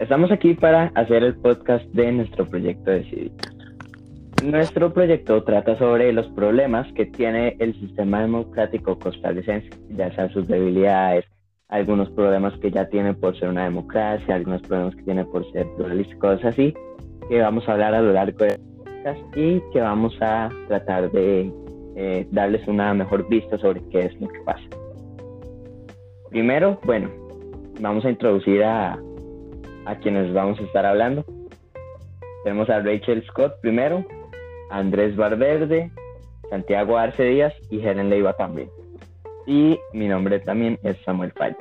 estamos aquí para hacer el podcast de nuestro proyecto Decidir. Nuestro proyecto trata sobre los problemas que tiene el sistema democrático costarricense, ya sea sus debilidades, algunos problemas que ya tiene por ser una democracia, algunos problemas que tiene por ser pluralista, cosas así, que vamos a hablar a lo largo de podcast y que vamos a tratar de eh, darles una mejor vista sobre qué es lo que pasa. Primero, bueno, vamos a introducir a, a quienes vamos a estar hablando. Tenemos a Rachel Scott primero, Andrés Barberde, Santiago Arce Díaz y Helen Leiva también. Y mi nombre también es Samuel Falles.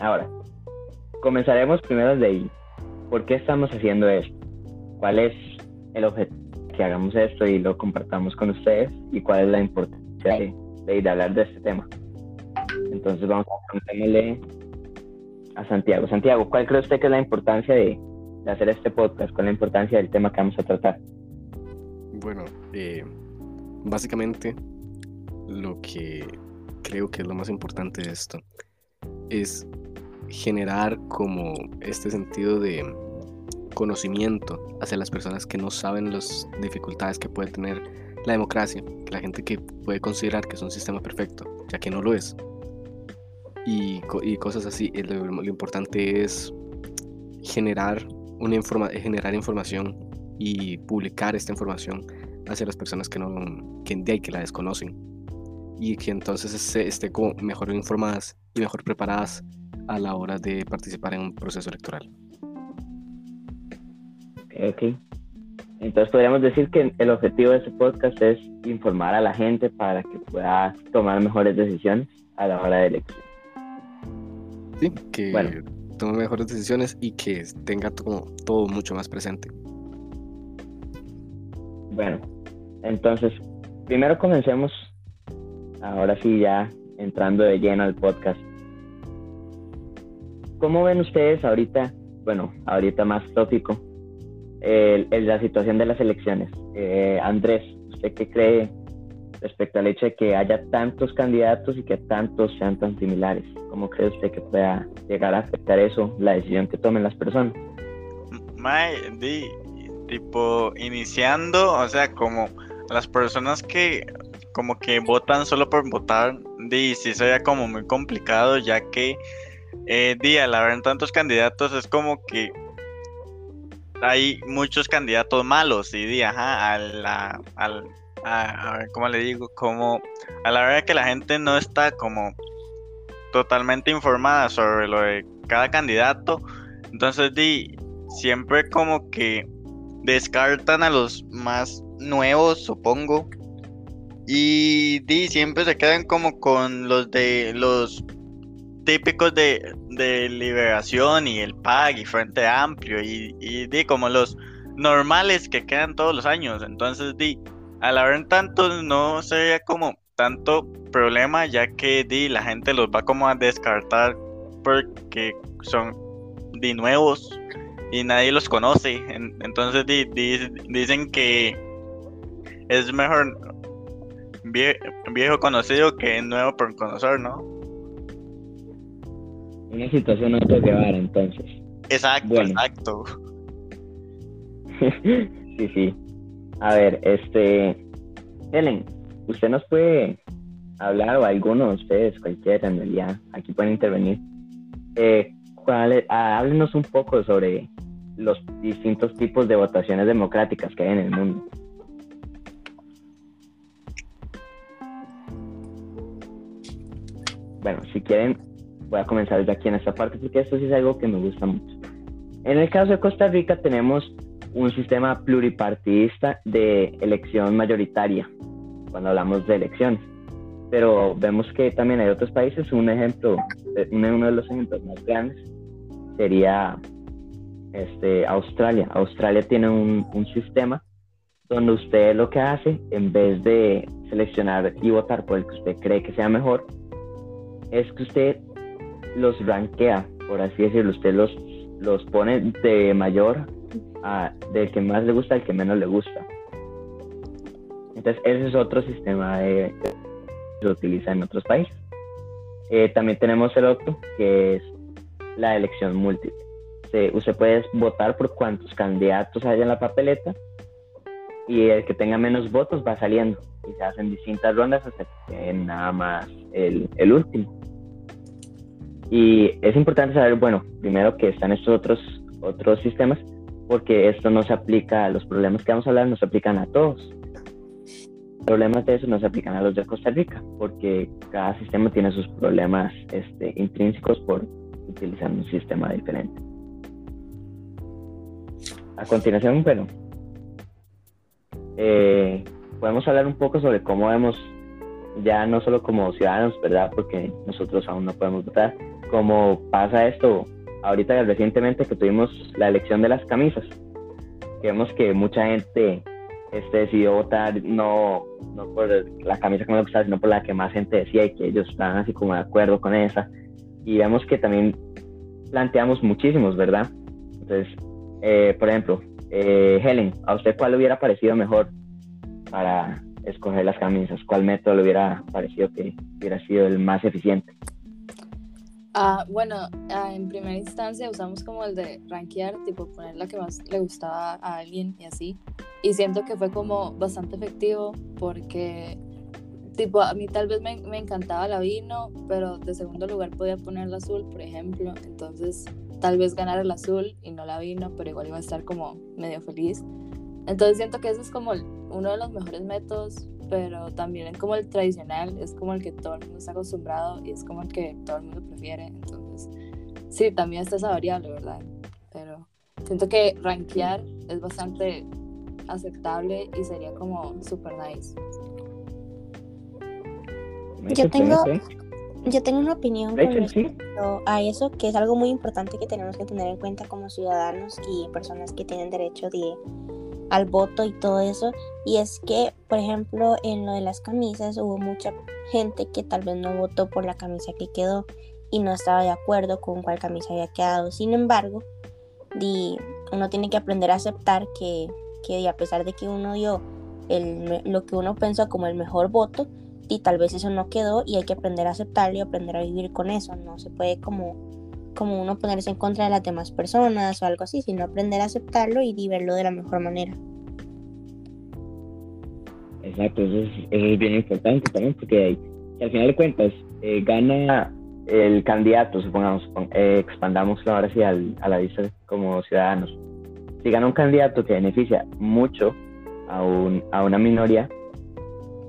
Ahora, comenzaremos primero de ahí. ¿Por qué estamos haciendo esto? ¿Cuál es el objetivo? Que hagamos esto y lo compartamos con ustedes y cuál es la importancia de, de, hablar de este tema. Entonces vamos a preguntarle a Santiago. Santiago, ¿cuál cree usted que es la importancia de, hacer este podcast? ¿Cuál es la importancia del tema que vamos a tratar? Bueno, eh, básicamente lo que creo que es lo más importante de esto es generar como este sentido de conocimiento hacia las personas que no saben las dificultades que puede tener la democracia, la gente que puede considerar que es un sistema perfecto, ya que no lo es. Y, cosas así, lo, importante es generar, una informa generar información y publicar esta información hacia las personas que no que, que la desconocen y que entonces estén como mejor informadas y mejor preparadas a la hora de participar en un proceso electoral. Ok. Entonces podríamos decir que el objetivo de este podcast es informar a la gente para que pueda tomar mejores decisiones a la hora de elección. Sí, que tome mejores decisiones y que tenga todo, todo mucho más presente. Bueno, entonces, primero comencemos, ahora sí ya entrando de lleno al podcast. ¿Cómo ven ustedes ahorita, bueno, ahorita más tópico, el, la situación de las elecciones? Eh, Andrés, ¿usted qué cree respecto al hecho de que haya tantos candidatos y que tantos sean tan similares? ¿Cómo cree usted que pueda llegar a afectar eso, la decisión que tomen las personas? Mae, di, tipo iniciando, o sea, como las personas que como que votan solo por votar, di, sí sería como muy complicado, ya que eh, di, al haber tantos candidatos es como que hay muchos candidatos malos y di, ajá, a la, al, a, ver, ¿cómo le digo? Como a la hora que la gente no está como totalmente informada sobre lo de cada candidato, entonces di, siempre como que descartan a los más nuevos, supongo. Y di, siempre se quedan como con los de los típicos de, de Liberación y el PAG y Frente Amplio y, y di como los normales que quedan todos los años. Entonces di, al haber tantos no sería como tanto problema ya que di la gente los va como a descartar porque son de nuevos y nadie los conoce. entonces dicen que es mejor viejo conocido que nuevo por conocer, ¿no? Una situación no llevar entonces. Exacto, exacto. sí, sí. A ver, este. Helen, ¿usted nos puede hablar, o alguno de ustedes, cualquiera en realidad, aquí pueden intervenir? Eh, háblenos un poco sobre los distintos tipos de votaciones democráticas que hay en el mundo. Bueno, si quieren, voy a comenzar desde aquí en esta parte porque esto sí es algo que me gusta mucho. En el caso de Costa Rica tenemos un sistema pluripartidista de elección mayoritaria, cuando hablamos de elecciones. Pero vemos que también hay otros países, un ejemplo, uno de los ejemplos más grandes sería este, Australia. Australia tiene un, sistema donde usted lo que hace, en vez de seleccionar y votar por el que usted cree que sea mejor, es que usted los rankea, por así decirlo, usted los, los pone de mayor a del que más le gusta al que menos le gusta. Entonces, ese es otro sistema que se utiliza en otros países. Eh, también tenemos el otro, que es la elección múltiple usted puede votar por cuantos candidatos haya en la papeleta y el que tenga menos votos va saliendo y se hacen distintas rondas hasta que nada más el, el último. Y es importante saber, bueno, primero que están estos otros, otros sistemas, porque esto no se aplica a los problemas que vamos a hablar, no se aplican a todos. Problemas de eso no se aplican a los de Costa Rica, porque cada sistema tiene sus problemas este, intrínsecos por utilizar un sistema diferente. A continuación, bueno, eh, podemos hablar un poco sobre cómo vemos, ya no solo como ciudadanos, ¿verdad? Porque nosotros aún no podemos votar, cómo pasa esto ahorita recientemente que tuvimos la elección de las camisas. vemos que mucha gente este, decidió votar no, no por la camisa que me gustaba, sino por la que más gente decía y que ellos estaban así como de acuerdo con esa. Y vemos que también planteamos muchísimos, ¿verdad? Entonces, eh, por ejemplo, eh, Helen, ¿a usted cuál le hubiera parecido mejor para escoger las camisas? ¿Cuál método le hubiera parecido que hubiera sido el más eficiente? Ah, bueno, ah, en primera instancia usamos como el de rankear, tipo poner la que más le gustaba a alguien y así. Y siento que fue como bastante efectivo porque, tipo, a mí tal vez me, me encantaba la vino, pero de segundo lugar podía poner el azul, por ejemplo. Entonces, tal vez ganar el azul y no la vino, pero igual iba a estar como medio feliz. Entonces siento que ese es como uno de los mejores métodos, pero también es como el tradicional, es como el que todo el mundo está acostumbrado y es como el que todo el mundo prefiere. Entonces, sí, también está esa variable, ¿verdad? Pero siento que rankear es bastante aceptable y sería como super nice. Yo tengo, yo tengo una opinión con respecto a eso, que es algo muy importante que tenemos que tener en cuenta como ciudadanos y personas que tienen derecho de, al voto y todo eso. Y es que, por ejemplo, en lo de las camisas hubo mucha gente que tal vez no votó por la camisa que quedó y no estaba de acuerdo con cuál camisa había quedado. Sin embargo, uno tiene que aprender a aceptar que, que a pesar de que uno dio lo que uno pensó como el mejor voto, y tal vez eso no quedó y hay que aprender a aceptarlo y aprender a vivir con eso. No se puede como, como uno ponerse en contra de las demás personas o algo así, sino aprender a aceptarlo y verlo de la mejor manera. Exacto, eso es, bien importante también porque al final de cuentas eh, gana el candidato, supongamos, eh, expandámoslo ahora sí al, a la vista como ciudadanos. Si gana un candidato que beneficia mucho a, un, a una minoría,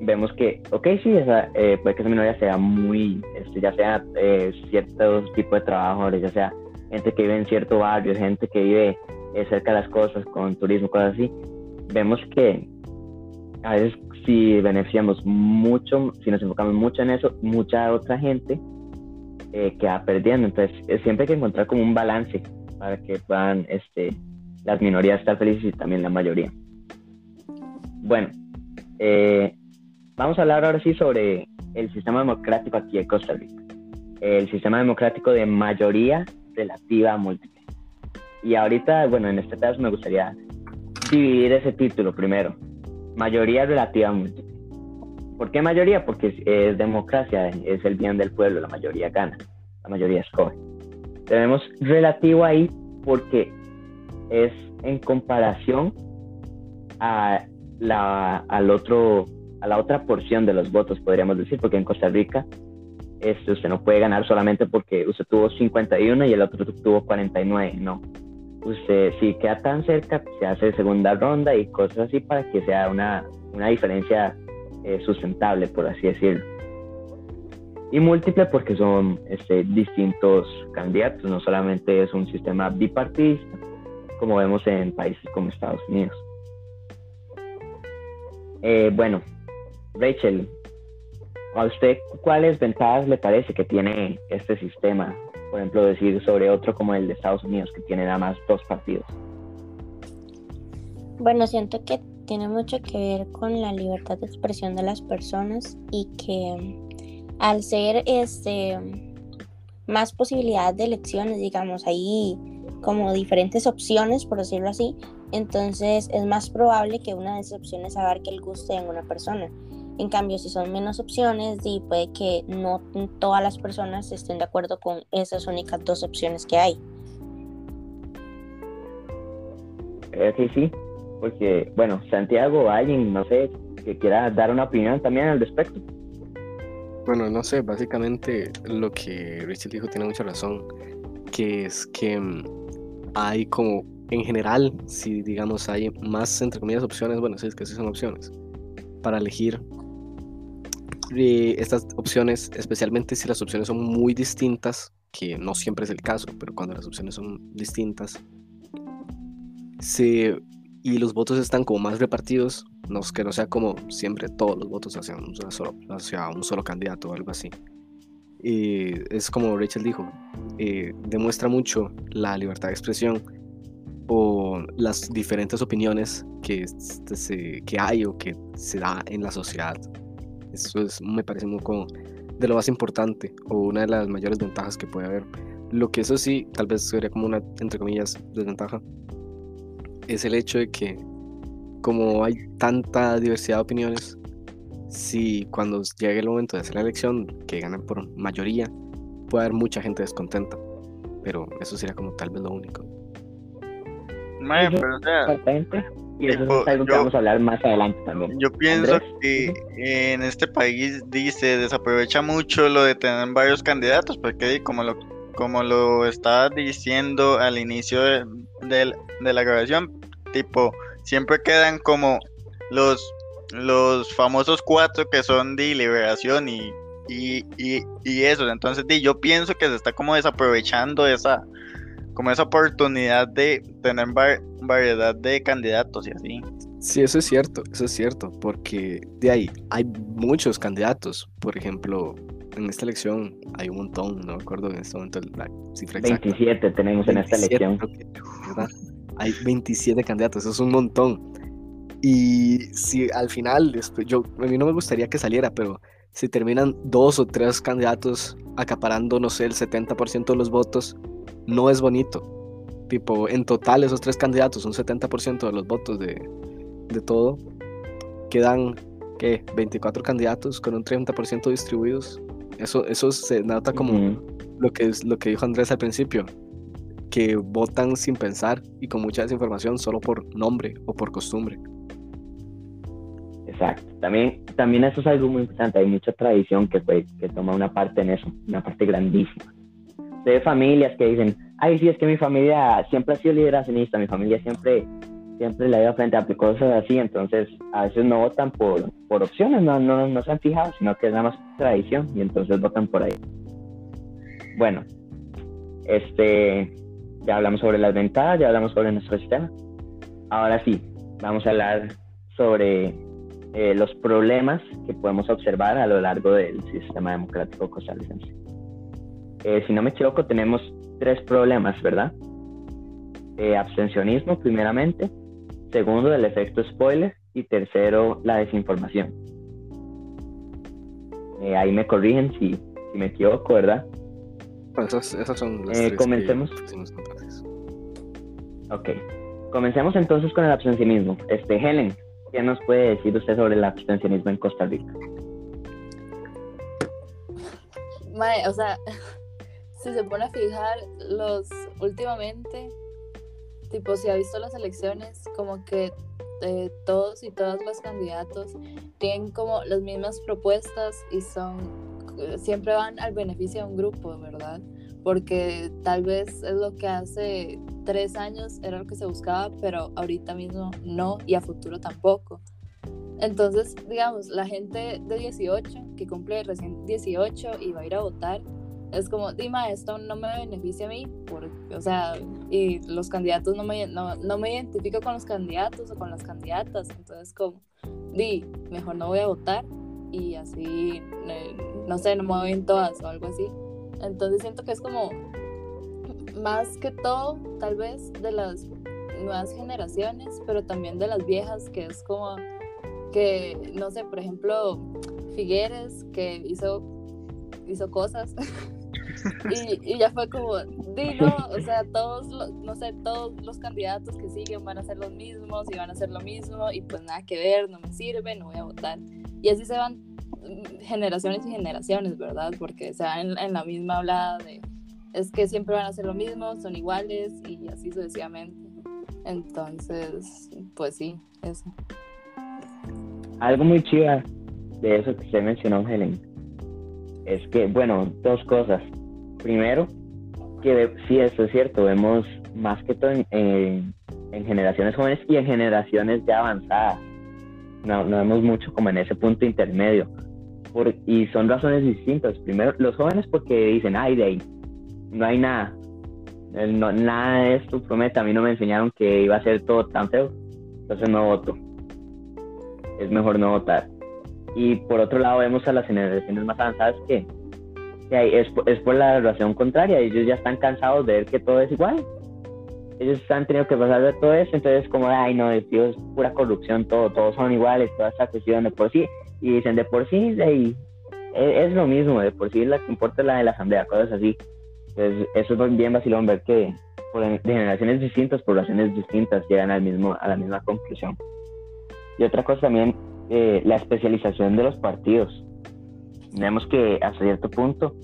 vemos que, ok, sí, esa, eh, puede que esa minoría sea muy, este, ya sea eh, ciertos tipos de trabajadores, ya sea gente que vive en cierto barrio, gente que vive eh, cerca de las cosas, con turismo, cosas así. Vemos que a veces si beneficiamos mucho, si nos enfocamos mucho en eso, mucha otra gente eh, queda perdiendo. Entonces, siempre hay que encontrar como un balance para que puedan este, las minorías estar felices y también la mayoría. Bueno, eh, Vamos a hablar ahora sí sobre el sistema democrático aquí en Costa Rica. El sistema democrático de mayoría relativa múltiple. Y ahorita, bueno, en este caso me gustaría dividir ese título primero. Mayoría relativa múltiple. ¿Por qué mayoría? Porque es, democracia, es el bien del pueblo, la mayoría gana, la mayoría escoge. Tenemos relativo ahí porque es en comparación a la, al otro a la otra porción de los votos, podríamos decir, porque en Costa Rica este, usted no puede ganar solamente porque usted tuvo 51 y el otro tuvo 49, no. Usted si queda tan cerca, se hace segunda ronda y cosas así para que sea una, una diferencia eh, sustentable, por así decirlo. Y múltiple porque son este, distintos candidatos, no solamente es un sistema bipartidista, como vemos en países como Estados Unidos. Eh, bueno, Rachel, ¿a usted cuáles ventajas le parece que tiene este sistema? Por ejemplo, decir sobre otro como el de Estados Unidos, que tiene nada más dos partidos. Bueno, siento que tiene mucho que ver con la libertad de expresión de las personas y que al ser este más posibilidad de elecciones, digamos, ahí como diferentes opciones, por decirlo así, entonces es más probable que una de esas opciones abarque el gusto de una persona. En cambio, si son menos opciones, y puede que no todas las personas estén de acuerdo con esas únicas dos opciones que hay. que sí, porque, bueno, Santiago, alguien, no sé, que quiera dar una opinión también al respecto. Bueno, no sé, básicamente lo que Richard dijo tiene mucha razón, que es que mm, hay como, en general, si digamos hay más, entre comillas, opciones, bueno, sí, es que sí son opciones, para elegir eh, estas opciones, especialmente si las opciones son muy distintas, que no siempre es el caso, pero cuando las opciones son distintas, se, y los votos están como más repartidos, no, que no sea como siempre todos los votos hacia un solo, hacia un solo candidato o algo así. Y es como Rachel dijo, eh, demuestra mucho la libertad de expresión o las diferentes opiniones que, se, que hay o que se da en la sociedad. Eso es, me parece muy como de lo más importante o una de las mayores ventajas que puede haber. Lo que eso sí, tal vez sería como una, entre comillas, desventaja, es el hecho de que como hay tanta diversidad de opiniones, si cuando llegue el momento de hacer la elección, que ganen por mayoría, puede haber mucha gente descontenta. Pero eso sería como tal vez lo único. pero, Exactamente. Y eso es algo que vamos a hablar más adelante también. Yo pienso que en este país dice desaprovecha mucho lo de tener varios candidatos, porque como lo como lo estaba diciendo al inicio de, de la grabación, tipo siempre quedan como los, los famosos cuatro que son de liberación y, y, y, eso. Entonces yo pienso que se está como desaprovechando esa, como esa oportunidad de tener variedad de candidatos y así. Sí, eso es cierto, eso es cierto, porque de ahí hay muchos candidatos. Por ejemplo, en esta elección hay un montón, no me acuerdo en este momento la cifra exacta. 27 tenemos en esta elección hay 27 candidatos, eso es un montón. Y si al final, yo, a mí no me gustaría que saliera, pero si terminan dos o tres candidatos acaparando, no sé, el 70% de los votos, no es bonito. Tipo, en total esos tres candidatos, un 70% de los votos de, de todo, quedan, ¿qué? 24 candidatos con un 30% distribuidos. Eso, eso se nota como lo, que es, lo que dijo Andrés al principio que votan sin pensar y con mucha desinformación solo por nombre o por costumbre. Exacto. También, también eso es algo muy importante. Hay mucha tradición que, que toma una parte en eso, una parte grandísima. De familias que dicen, ay, sí, es que mi familia siempre ha sido liberacionista, mi familia siempre, siempre ha ido frente a cosas así, entonces a veces no votan por, por opciones, no, no, no se han fijado, sino que es nada más tradición y entonces votan por ahí. Bueno, este, ya hablamos sobre las ventajas, ya hablamos sobre nuestro sistema. Ahora sí, vamos a hablar sobre eh, los problemas que podemos observar a lo largo del sistema democrático costarricense. Eh, si no me equivoco, tenemos tres problemas, ¿verdad? Eh, abstencionismo, primeramente. Segundo, el efecto spoiler. Y tercero, la desinformación. ahí me corrigen si, si me equivoco, ¿verdad? esas, son las eh, comencemos. ok. Comencemos entonces con el abstencionismo. Este, Helen, ¿qué nos puede decir usted sobre el abstencionismo en Costa Rica? o sea, si se pone a fijar, los últimamente, tipo, si ha visto las elecciones, como que eh, todos y todas los candidatos tienen como las mismas propuestas y son siempre van al beneficio de un grupo, ¿verdad? Porque tal vez es lo que hace tres años era lo que se buscaba, pero ahorita mismo no y a futuro tampoco. Entonces, digamos, la gente de 18, que cumple recién 18 y va a ir a votar, es como, Dima, esto no me beneficia a mí, porque, o sea, y los candidatos no me, no, no me identifico con los candidatos o con las candidatas, entonces como, di, mejor no voy a votar y así, no sé, no me voy todas o algo así. Entonces siento que es como más que todo, tal vez de las nuevas generaciones, pero también de las viejas, que es como que, no sé, por ejemplo, Figueres, que hizo, hizo cosas. y, ya fue como, dilo, o sea, todos, los, no sé, todos los candidatos que siguen van a ser los mismos y van a hacer lo mismo y pues nada que ver, no me sirve, no voy a votar. Y así se van mm, generaciones y generaciones, ¿verdad? Porque se van en, la misma hablada de, es que siempre van a ser lo mismo, son iguales y así sucesivamente. Entonces, pues sí, eso. Algo muy chiva de eso que usted mencionó, Helen, es que, bueno, dos cosas. Primero, que sí, eso es cierto, vemos más que todo en, generaciones jóvenes y en generaciones ya avanzadas. No, vemos mucho como en ese punto intermedio. Por, y son razones distintas. Primero, los jóvenes porque dicen, ay, de no hay nada. Nada de esto promete. A mí no me enseñaron que iba a ser todo tan feo. Entonces no voto. Es mejor no votar. Y por otro lado, vemos a las generaciones más avanzadas que es, es por la relación contraria. Ellos ya están cansados de ver que todo es igual ellos han tenido que pasar de todo eso, entonces como, ay no, tío, es pura corrupción, todo, todos son iguales, toda esta cuestión de por sí, y dicen de por sí, de, es, lo mismo, de por sí la que importa la de la asamblea, cosas así. Entonces eso es bien vacilón ver que por, de generaciones distintas, poblaciones distintas llegan al mismo, a la misma conclusión. Y otra cosa también, eh, la especialización de los partidos. Vemos que hasta cierto punto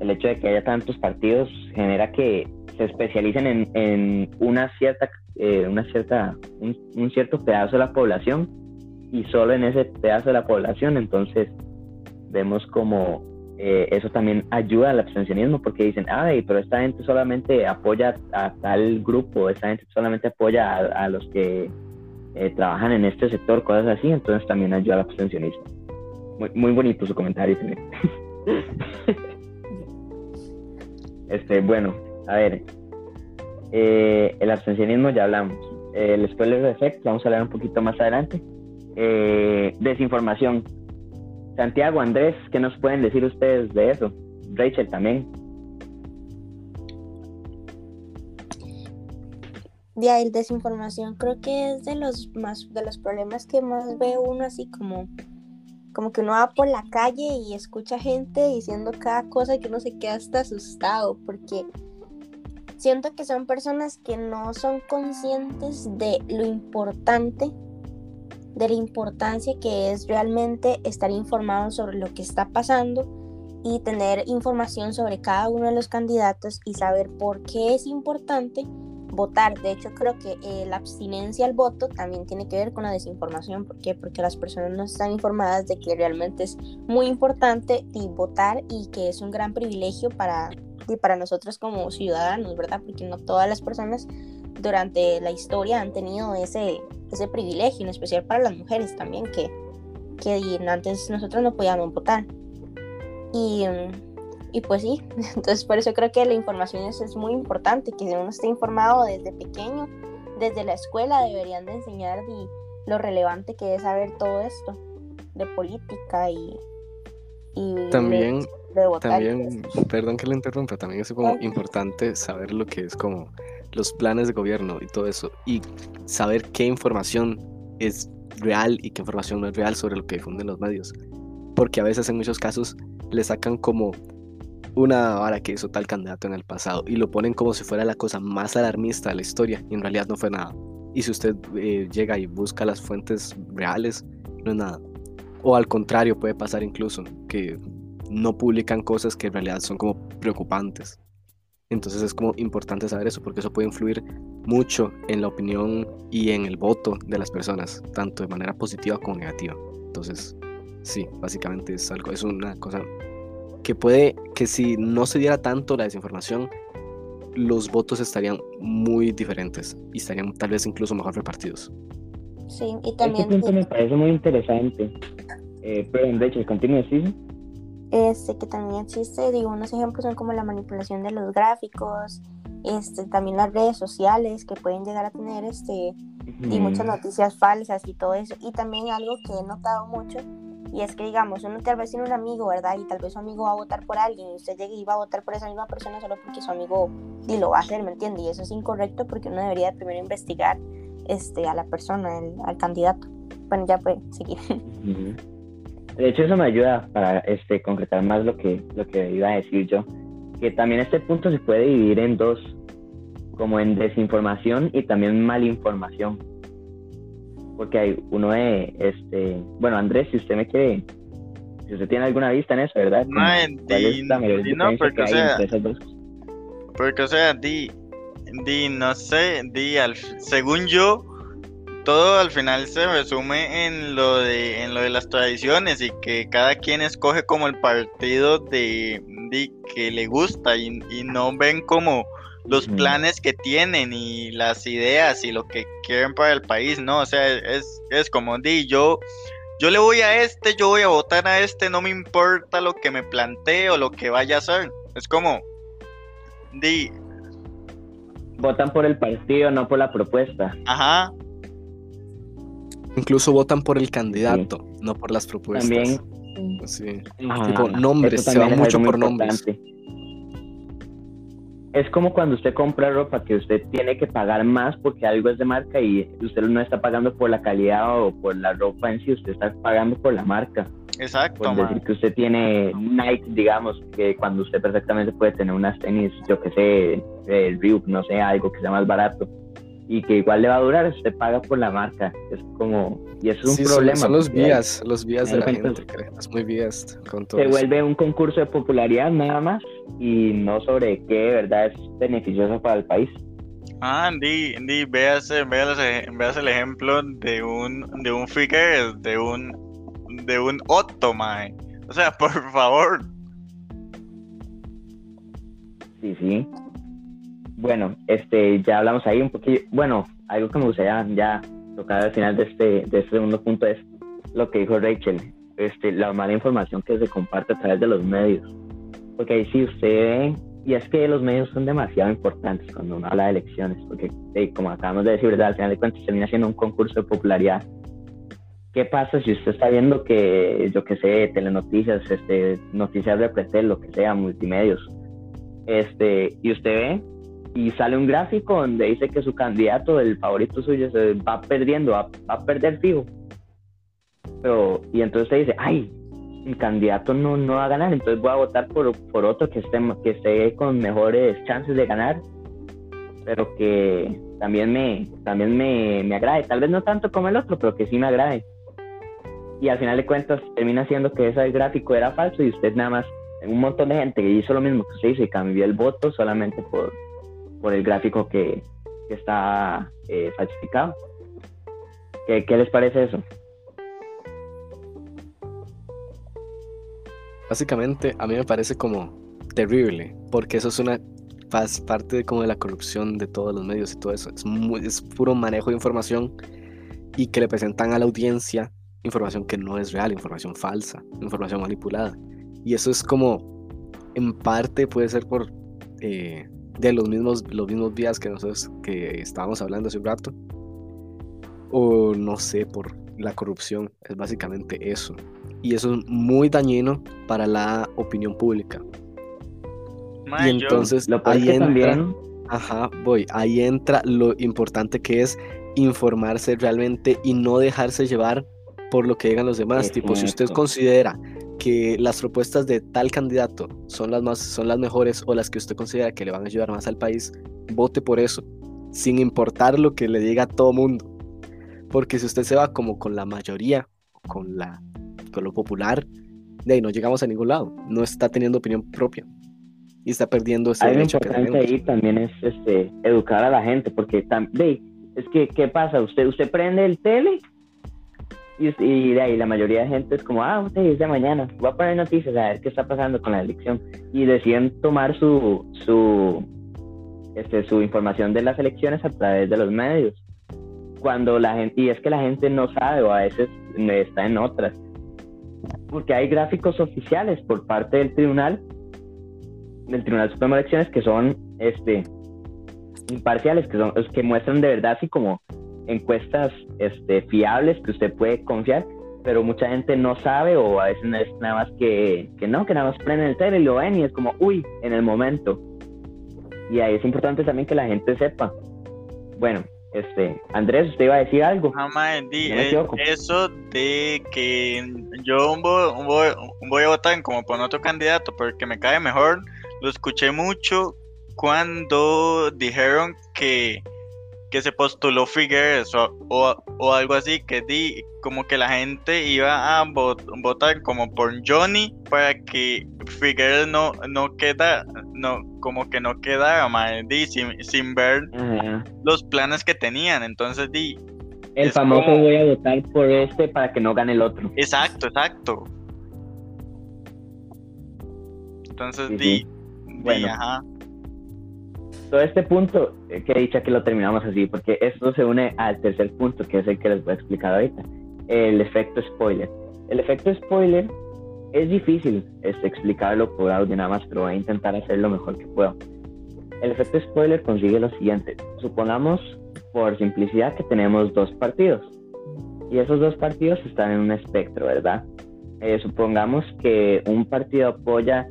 el hecho de que haya tantos partidos genera que se especialicen en, en una cierta, eh, una cierta, un, cierto pedazo de la población y solo en ese pedazo de la población. Entonces vemos como eh, eso también ayuda al abstencionismo porque dicen, ay, pero esta gente solamente apoya a tal grupo, esta gente solamente apoya a, los que eh, trabajan en este sector, cosas así, entonces también ayuda al abstencionismo. Muy, muy bonito su comentario este, bueno, a ver, eh, el abstencionismo ya hablamos. El spoiler effect, vamos a hablar un poquito más adelante. Eh, desinformación. Santiago, Andrés, ¿qué nos pueden decir ustedes de eso? Rachel también. Ya, el desinformación creo que es de los más de los problemas que más ve uno así como como que uno va por la calle y escucha gente diciendo cada cosa que uno se queda hasta asustado porque siento que son personas que no son conscientes de lo importante, de la importancia que es realmente estar informado sobre lo que está pasando y tener información sobre cada uno de los candidatos y saber por qué es importante votar. De hecho, creo que eh, la abstinencia al voto también tiene que ver con la desinformación. ¿Por qué? Porque las personas no están informadas de que realmente es muy importante votar y que es un gran privilegio para y para nosotros como ciudadanos, ¿verdad? Porque no todas las personas durante la historia han tenido ese, ese privilegio, en especial para las mujeres también, que, que antes nosotros no podíamos votar. Y, y pues sí, entonces por eso creo que la información es, es muy importante, que uno esté informado desde pequeño, desde la escuela deberían de enseñar lo relevante que es saber todo esto de política y, y también también, perdón que le interrumpa, también es como importante saber lo que es como los planes de gobierno y todo eso, y saber qué información es real y qué información no es real sobre lo que difunden los medios. Porque a veces en muchos casos le sacan como una vara que hizo tal candidato en el pasado y lo ponen como si fuera la cosa más alarmista de la historia y en realidad no fue nada. Y si usted eh, llega y busca las fuentes reales, no es nada. O al contrario, puede pasar incluso que no publican cosas que en realidad son como preocupantes. Entonces es como importante saber eso porque eso puede influir mucho en la opinión y en el voto de las personas, tanto de manera positiva como negativa. Entonces, sí, básicamente es algo, es una cosa que puede que si no se diera tanto la desinformación, los votos estarían muy diferentes y estarían tal vez incluso mejor repartidos. Sí, y también... Este punto me parece muy interesante. Eh, pero de hecho, continúe, sí este, que también existe, digo, unos ejemplos son como la manipulación de los gráficos, este, también las redes sociales que pueden llegar a tener este, y muchas noticias falsas y todo eso. Y también algo que he notado mucho, y es que digamos, uno tal vez tiene un amigo, ¿verdad? Y tal vez su amigo va a votar por alguien y usted llega y va a votar por esa misma persona solo porque su amigo y lo va a hacer, ¿me entiende? Y eso es incorrecto porque uno debería primero investigar este, a la persona, al candidato. Bueno, ya puede seguir. De hecho, eso me ayuda para este, concretar más lo que, lo que iba a decir yo. Que también este punto se puede dividir en dos, como en desinformación y también malinformación. Porque hay uno de, este, bueno, Andrés, si usted me quiere, si usted tiene alguna vista en eso, ¿verdad? No, no, porque o sea, porque o sea, di, di, no sé, di, al, según yo, todo al final se resume en lo de en lo de las tradiciones y que cada quien escoge como el partido de, que le gusta y, no ven como los planes que tienen y las ideas y lo que quieren para el país, ¿no? O sea, es, es como di, yo yo le voy a este, yo voy a votar a este, no me importa lo que me plantee o lo que vaya a hacer. Es como di votan por el partido, no por la propuesta. Ajá. Incluso votan por el candidato, no por las propuestas. También. Sí. tipo, nombres, se va mucho por nombres. Es como cuando usted compra ropa que usted tiene que pagar más porque algo es de marca y usted no está pagando por la calidad o por la ropa en sí, usted está pagando por la marca. Exacto. Por decir que usted tiene Nike, digamos, que cuando usted perfectamente puede tener unas tenis, yo que sé, el Reebok, no sé, algo que sea más barato y que igual le va a durar, usted paga por la marca. Es como, y eso es un problema. Son, los vías, los vías de la gente, es muy vías con todo Se vuelve un concurso de popularidad nada más y no sobre qué de verdad es beneficioso para el país. Ah, di, di, veas, veas, el ejemplo de un, de un figure, de un, de un Otto, mae. O sea, por favor. Sí, sí. Bueno, este, ya hablamos ahí un poquito, bueno, algo que me gustaría ya tocar al final de este, de este segundo punto es lo que dijo Rachel, este, la mala información que se comparte a través de los medios. Porque ahí sí usted ve, y es que los medios son demasiado importantes cuando uno habla de elecciones, porque como acabamos de decir, ¿verdad? al final de cuentas termina siendo un concurso de popularidad. ¿Qué pasa si usted está viendo que, yo que sé, telenoticias, este, noticias de Pretel, lo que sea, multimedios, este, y usted ve y sale un gráfico donde dice que su candidato, el favorito suyo, se va perdiendo, va, a perder fijo. Pero, y entonces usted dice, ay, mi candidato no, no va a ganar, entonces voy a votar por, por otro que esté, que esté con mejores chances de ganar, pero que también me, también me, me agrade. Tal vez no tanto como el otro, pero que sí me agrade. Y al final de cuentas termina siendo que ese gráfico era falso y usted nada más, un montón de gente que hizo lo mismo que usted hizo y cambió el voto solamente por, por el gráfico que, está eh, falsificado. ¿Qué, les parece eso? Básicamente, a mí me parece como terrible, porque eso es una parte de, como de la corrupción de todos los medios y todo eso. Es, muy, es puro manejo de información y que le presentan a la audiencia información que no es real, información falsa, información manipulada. Y eso es como, en parte puede ser por eh, de los mismos, los mismos días que nosotros que estábamos hablando hace un rato. O no sé, por la corrupción. Es básicamente eso. Y eso es muy dañino para la opinión pública. y entonces ahí entra, ajá, voy, ahí entra lo importante que es informarse realmente y no dejarse llevar por lo que digan los demás. tipo, si usted considera que las propuestas de tal candidato son las más son las mejores o las que usted considera que le van a ayudar más al país, vote por eso, sin importar lo que le diga a todo mundo. Porque si usted se va como con la mayoría, con la con lo popular, de ahí no llegamos a ningún lado. No está teniendo opinión propia y está perdiendo ese derecho que ahí también es este, educar a la gente, porque también es que qué pasa, usted usted prende el tele y, de ahí la mayoría de gente es como, ah, usted es de mañana, voy a poner noticias a ver qué está pasando con la elección. Y deciden tomar su, su, este, su información de las elecciones a través de los medios. Cuando la gente, y es que la gente no sabe o a veces está en otras. Porque hay gráficos oficiales por parte del tribunal, del Tribunal Supremo de Elecciones, que son este, imparciales, que, son, que muestran de verdad así como encuestas este, fiables que usted puede confiar, pero mucha gente no sabe o a veces es nada más que, que no, que nada más prenden el tele y lo ven y es como, uy, en el momento. Y ahí es importante también que la gente sepa. Bueno, este, Andrés, usted iba a decir algo. Eh, eso de que yo voy, voy, a votar como por otro candidato porque me cae mejor, lo escuché mucho cuando dijeron que que se postuló Figueres o, algo así, que di como que la gente iba a votar como por Johnny para que Figueres no, no queda, no, como que no quedara di, sin, sin ver los planes que tenían. Entonces di. El famoso voy a votar por este para que no gane el otro. Exacto, exacto. Entonces di, bueno. ajá todo este punto, eh, que he dicho que lo terminamos así, porque esto se une al tercer punto, que es el que les voy a explicar ahorita, el efecto spoiler. El efecto spoiler es difícil este, explicarlo por audio nada más, pero voy a intentar hacer lo mejor que puedo. El efecto spoiler consigue lo siguiente. Supongamos, por simplicidad, que tenemos dos partidos. Y esos dos partidos están en un espectro, ¿verdad? Eh, supongamos que un partido apoya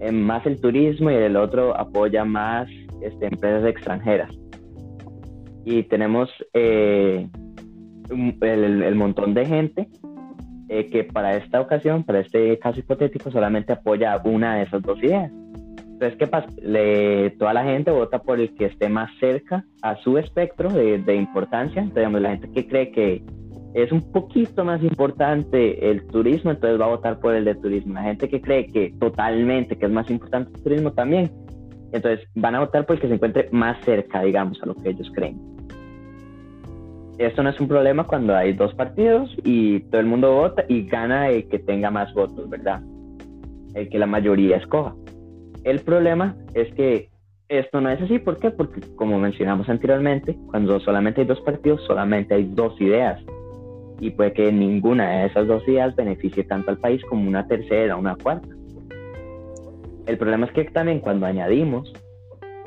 eh, más el turismo y el otro apoya más este, empresas extranjeras. Y tenemos eh, el, montón de gente eh, que para esta ocasión, para este caso hipotético, solamente apoya una de esas dos ideas. Entonces, ¿qué pasa? Le, toda la gente vota por el que esté más cerca a su espectro de, de importancia. Entonces, la gente que cree que es un poquito más importante el turismo, entonces va a votar por el de turismo. La gente que cree que totalmente que es más importante el turismo también, entonces van a votar por el que se encuentre más cerca, digamos, a lo que ellos creen. Esto no es un problema cuando hay dos partidos y todo el mundo vota y gana el que tenga más votos, ¿verdad? El que la mayoría escoja. El problema es que esto no es así, ¿por qué? Porque como mencionamos anteriormente, cuando solamente hay dos partidos, solamente hay dos ideas. Y puede que ninguna de esas dos ideas beneficie tanto al país como una tercera una cuarta. El problema es que también cuando añadimos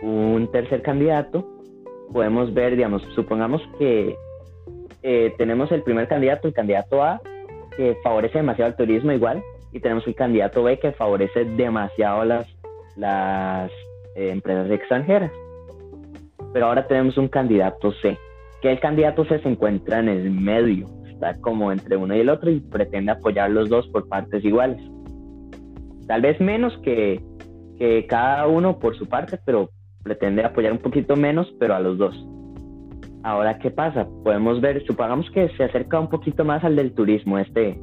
un tercer candidato, podemos ver, digamos, supongamos que eh, tenemos el primer candidato, el candidato A, que favorece demasiado el turismo igual, y tenemos el candidato B que favorece demasiado las, las eh, empresas extranjeras. Pero ahora tenemos un candidato C, que el candidato C se encuentra en el medio, está como entre uno y el otro y pretende apoyar los dos por partes iguales tal vez menos que, que cada uno por su parte, pero pretende apoyar un poquito menos, pero a los dos. Ahora, ¿qué pasa? Podemos ver, supongamos que se acerca un poquito más al del turismo, este,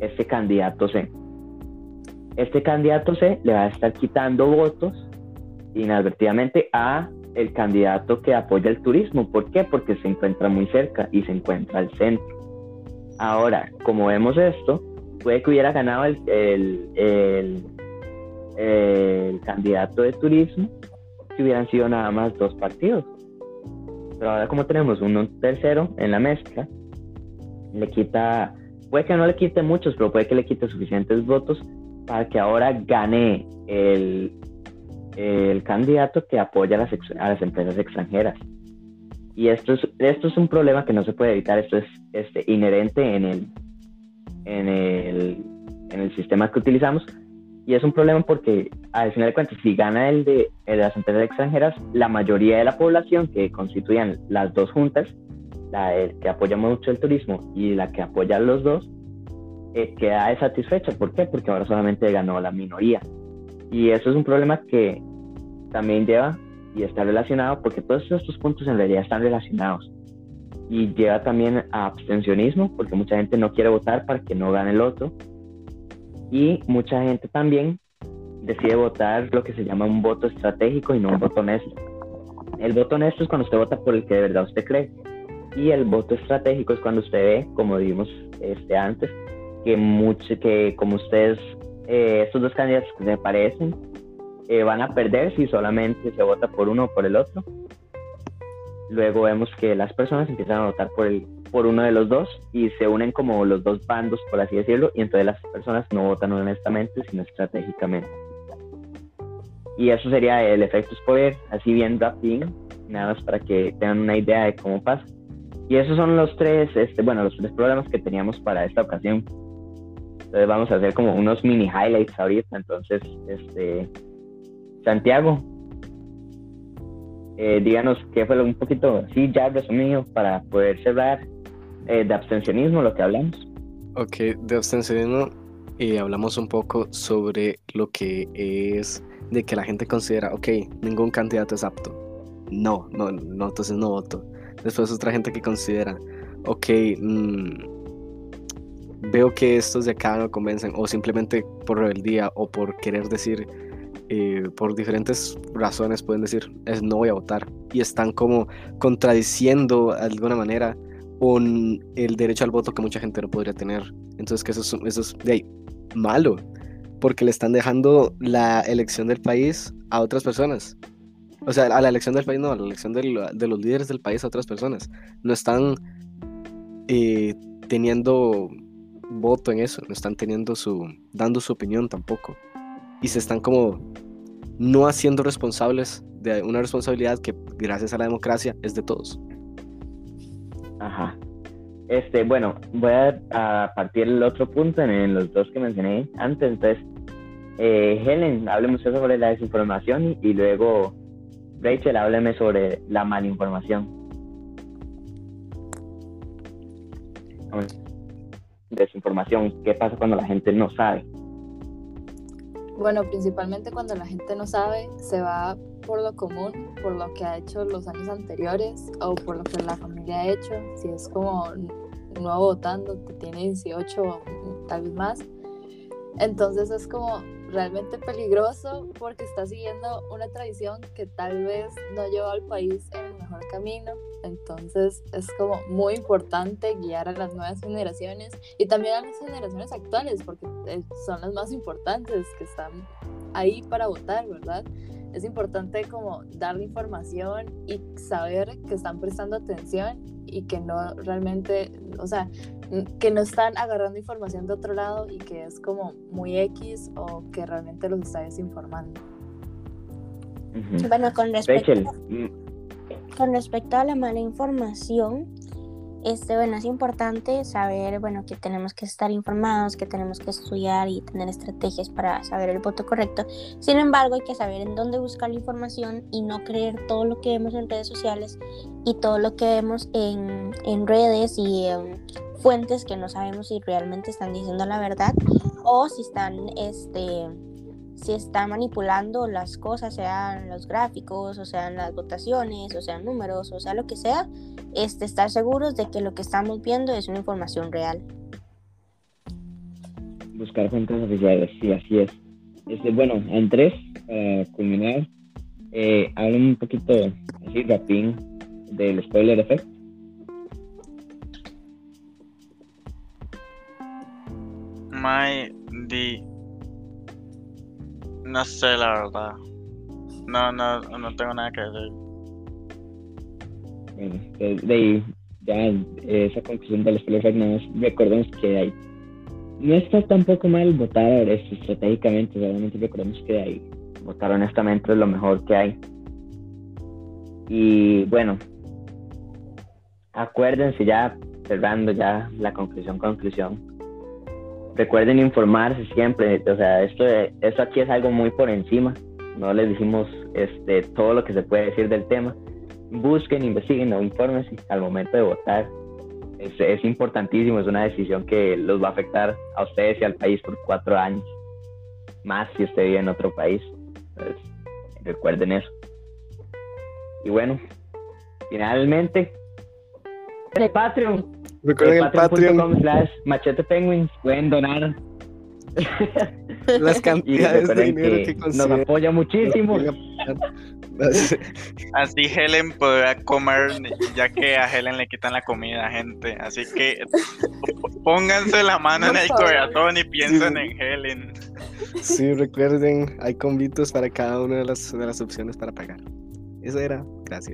este candidato C. Este candidato C le va a estar quitando votos inadvertidamente a el candidato que apoya el turismo. ¿Por qué? Porque se encuentra muy cerca y se encuentra al centro. Ahora, como vemos esto, puede que hubiera ganado el, el, el, candidato de turismo si hubieran sido nada más dos partidos. Pero ahora como tenemos uno tercero en la mezcla, le quita, puede que no le quite muchos, pero puede que le quite suficientes votos para que ahora gane el, el candidato que apoya a las, a las empresas extranjeras. Y esto es, esto es un problema que no se puede evitar, esto es este, inherente en el, en el, en el sistema que utilizamos. Y es un problema porque, al final de cuentas, si gana el de, las empresas extranjeras, la mayoría de la población que constituían las dos juntas, la que apoya mucho el turismo y la que apoya los dos, eh, queda satisfecha. ¿Por qué? Porque ahora solamente ganó la minoría. Y eso es un problema que también lleva y está relacionado, porque todos estos puntos en realidad están relacionados y lleva también a abstencionismo, porque mucha gente no quiere votar para que no gane el otro. Y mucha gente también decide votar lo que se llama un voto estratégico y no un voto honesto. El voto honesto es cuando usted vota por el que de verdad usted cree. Y el voto estratégico es cuando usted ve, como vimos este, antes, que, mucho, que como ustedes, eh, estos dos candidatos que se parecen, eh, van a perder si solamente se vota por uno o por el otro luego vemos que las personas empiezan a votar por, el, por uno de los dos y se unen como los dos bandos, por así decirlo, y entonces las personas no votan honestamente, sino estratégicamente. Y eso sería el efecto spoiler, así bien rápido, nada más para que tengan una idea de cómo pasa. Y esos son los tres, este, bueno, los tres problemas que teníamos para esta ocasión. Entonces vamos a hacer como unos mini highlights ahorita. Entonces, este, Santiago, eh, díganos qué fue un poquito así ya resumido para poder cerrar eh, de abstencionismo lo que hablamos. Ok, de abstencionismo y hablamos un poco sobre lo que es de que la gente considera, ok, ningún candidato es apto. No, no, no, entonces no voto. Después otra gente que considera, ok, mm, veo que estos de acá no convencen, o simplemente por rebeldía o por querer decir, eh, por diferentes razones pueden decir, es, no voy a votar. Y están como contradiciendo de alguna manera el derecho al voto que mucha gente no podría tener. Entonces que eso es, eso es de ahí, malo, porque le están dejando la elección del país a otras personas. O sea, a la elección del país no, a la elección de los líderes del país a otras personas. No están eh, teniendo voto en eso, no están teniendo su, dando su opinión tampoco. Y se están como no haciendo responsables de una responsabilidad que gracias a la democracia es de todos. Ajá. Este, bueno, voy a, partir el otro punto en, los dos que mencioné antes. Entonces, eh, Helen, hábleme usted sobre la desinformación y luego Rachel, hábleme sobre la malinformación. Desinformación, ¿qué pasa cuando la gente no sabe? Bueno, principalmente cuando la gente no sabe, se va por lo común, por lo que ha hecho los años anteriores o por lo que la familia ha hecho. Si es como nuevo votando, que tiene 18 o tal vez más. Entonces es como realmente peligroso porque está siguiendo una tradición que tal vez no lleva al país en el mejor camino. Entonces es como muy importante guiar a las nuevas generaciones y también a las generaciones actuales porque eh, son las más importantes que están ahí para votar, ¿verdad? Es importante como darle información y saber que están prestando atención y que no realmente, o sea, que no están agarrando información de otro lado y que es como muy X o que realmente los está desinformando. Bueno, con respecto, mm. Con respecto a la mala información, este, bueno, es importante saber, bueno, que tenemos que estar informados, que tenemos que estudiar y tener estrategias para saber el voto correcto. Sin embargo, hay que saber en dónde buscar la información y no creer todo lo que vemos en redes sociales y todo lo que vemos en, en redes y en fuentes que no sabemos si realmente están diciendo la verdad o si están, este, si están manipulando las cosas, sean los gráficos, o sean las votaciones, o sean números, o sea lo que sea, este, estar seguros de que lo que estamos viendo es una información real. Buscar fuentes oficiales, sí, así es. Este, bueno, en tres, para culminar, eh, hablen un poquito así rapidín del spoiler effect. My, the no sé, la verdad. No, no, no tengo nada que decir. Bueno, de, ahí, ya esa conclusión del spoiler nada más recordemos que hay, no está tampoco mal votar estratégicamente, realmente recordemos que hay, votar honestamente es lo mejor que hay. Y bueno, acuérdense ya, cerrando ya la conclusión, conclusión, recuerden informarse siempre, o sea, esto, esto aquí es algo muy por encima, no les dijimos este, todo lo que se puede decir del tema. Busquen, investiguen o infórmense al momento de votar. Es, es, importantísimo, es una decisión que los va a afectar a ustedes y al país por cuatro años, más si usted vive en otro país. Entonces, recuerden eso. Y bueno, finalmente, el Patreon Recuerden el Patreon. slash machete penguins. Pueden donar. Las cantidades de dinero que, Nos apoya muchísimo. Así Helen podrá comer, ya que a Helen le quitan la comida, gente. Así que pónganse la mano en el corazón y piensen en Helen. Sí, recuerden, hay convitos para cada una de las, de las opciones para pagar. Eso era. Gracias.